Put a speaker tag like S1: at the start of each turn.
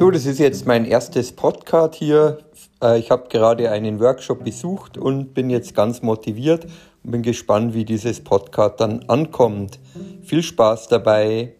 S1: So, das ist jetzt mein erstes Podcast hier. Äh, ich habe gerade einen Workshop besucht und bin jetzt ganz motiviert und bin gespannt, wie dieses Podcast dann ankommt. Viel Spaß dabei.